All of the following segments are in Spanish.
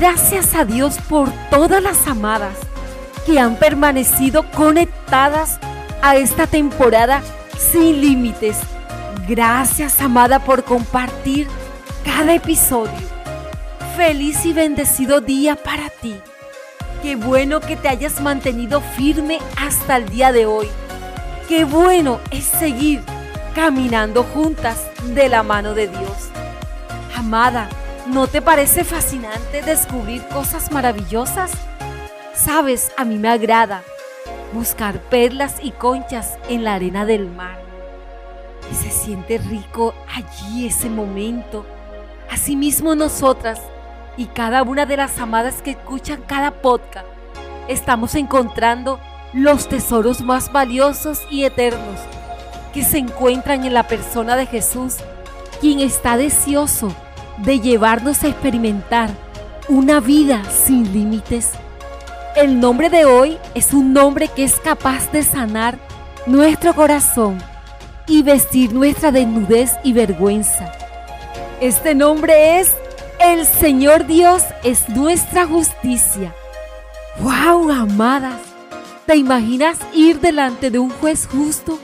Gracias a Dios por todas las amadas que han permanecido conectadas a esta temporada sin límites. Gracias, amada, por compartir cada episodio. Feliz y bendecido día para ti. Qué bueno que te hayas mantenido firme hasta el día de hoy. Qué bueno es seguir caminando juntas de la mano de Dios. Amada, ¿no te parece fascinante descubrir cosas maravillosas? Sabes, a mí me agrada buscar perlas y conchas en la arena del mar. Y se siente rico allí ese momento. Asimismo nosotras y cada una de las amadas que escuchan cada podcast, estamos encontrando los tesoros más valiosos y eternos que se encuentran en la persona de Jesús, quien está deseoso de llevarnos a experimentar una vida sin límites el nombre de hoy es un nombre que es capaz de sanar nuestro corazón y vestir nuestra desnudez y vergüenza. Este nombre es El Señor Dios es nuestra justicia. ¡Wow, amadas! ¿Te imaginas ir delante de un juez justo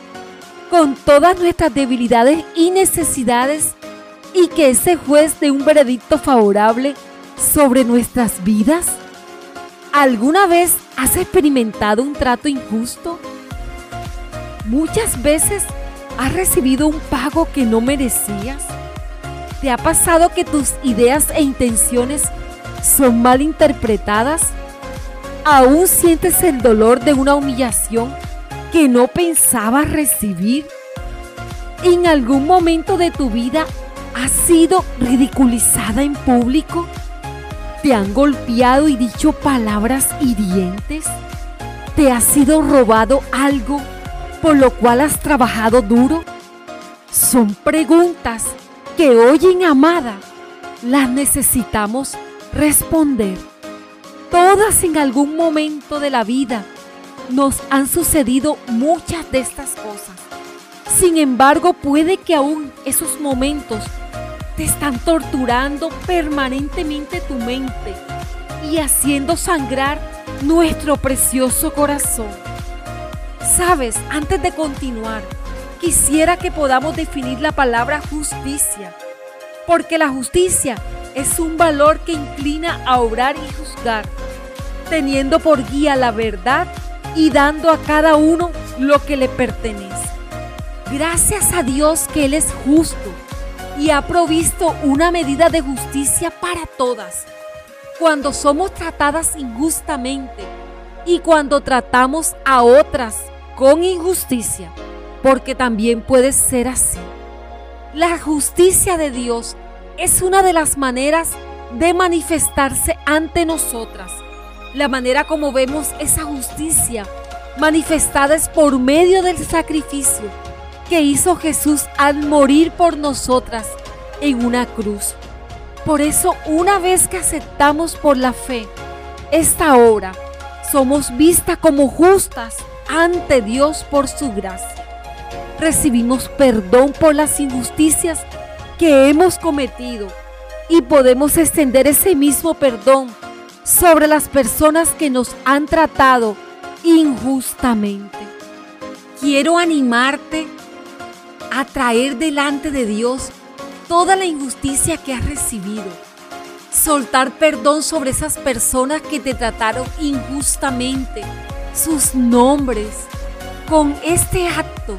con todas nuestras debilidades y necesidades y que ese juez dé un veredicto favorable sobre nuestras vidas? ¿Alguna vez has experimentado un trato injusto? Muchas veces has recibido un pago que no merecías. ¿Te ha pasado que tus ideas e intenciones son mal interpretadas? ¿Aún sientes el dolor de una humillación que no pensabas recibir? ¿En algún momento de tu vida has sido ridiculizada en público? ¿Te han golpeado y dicho palabras hirientes? ¿Te ha sido robado algo por lo cual has trabajado duro? Son preguntas que hoy en Amada las necesitamos responder. Todas en algún momento de la vida nos han sucedido muchas de estas cosas. Sin embargo, puede que aún esos momentos te están torturando permanentemente tu mente y haciendo sangrar nuestro precioso corazón. Sabes, antes de continuar, quisiera que podamos definir la palabra justicia, porque la justicia es un valor que inclina a obrar y juzgar, teniendo por guía la verdad y dando a cada uno lo que le pertenece. Gracias a Dios que Él es justo y ha provisto una medida de justicia para todas. Cuando somos tratadas injustamente y cuando tratamos a otras con injusticia, porque también puede ser así. La justicia de Dios es una de las maneras de manifestarse ante nosotras. La manera como vemos esa justicia manifestada es por medio del sacrificio que hizo Jesús al morir por nosotras en una cruz. Por eso, una vez que aceptamos por la fe esta obra, somos vistas como justas ante Dios por su gracia. Recibimos perdón por las injusticias que hemos cometido y podemos extender ese mismo perdón sobre las personas que nos han tratado injustamente. Quiero animarte a traer delante de Dios toda la injusticia que has recibido. Soltar perdón sobre esas personas que te trataron injustamente, sus nombres. Con este acto,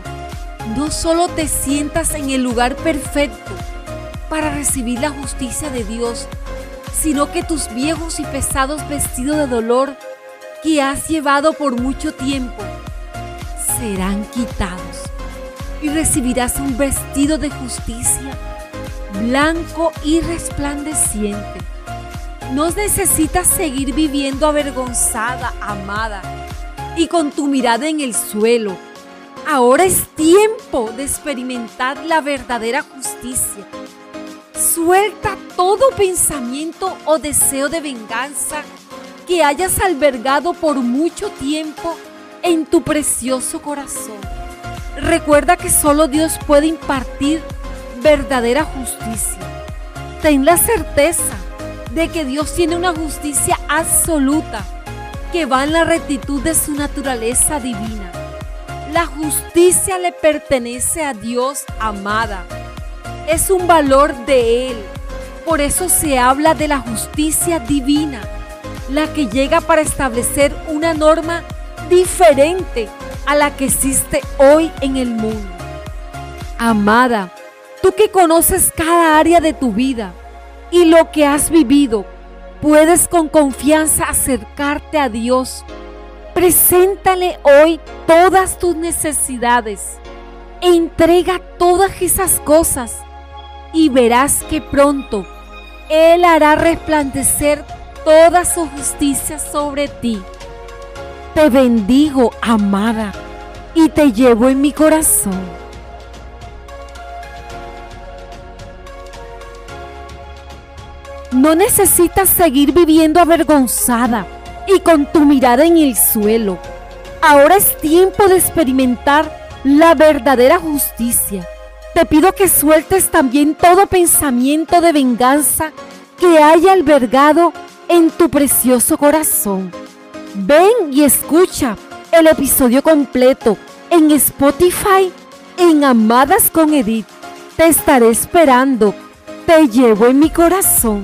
no solo te sientas en el lugar perfecto para recibir la justicia de Dios, sino que tus viejos y pesados vestidos de dolor que has llevado por mucho tiempo serán quitados y recibirás un vestido de justicia blanco y resplandeciente. No necesitas seguir viviendo avergonzada, amada, y con tu mirada en el suelo. Ahora es tiempo de experimentar la verdadera justicia. Suelta todo pensamiento o deseo de venganza que hayas albergado por mucho tiempo en tu precioso corazón. Recuerda que solo Dios puede impartir verdadera justicia. Ten la certeza de que Dios tiene una justicia absoluta que va en la rectitud de su naturaleza divina. La justicia le pertenece a Dios amada. Es un valor de Él. Por eso se habla de la justicia divina, la que llega para establecer una norma diferente a la que existe hoy en el mundo. Amada, tú que conoces cada área de tu vida y lo que has vivido, puedes con confianza acercarte a Dios. Preséntale hoy todas tus necesidades. Entrega todas esas cosas y verás que pronto Él hará resplandecer toda su justicia sobre ti. Te bendigo, amada, y te llevo en mi corazón. No necesitas seguir viviendo avergonzada y con tu mirada en el suelo. Ahora es tiempo de experimentar la verdadera justicia. Te pido que sueltes también todo pensamiento de venganza que haya albergado en tu precioso corazón. Ven y escucha el episodio completo en Spotify en Amadas con Edith. Te estaré esperando. Te llevo en mi corazón.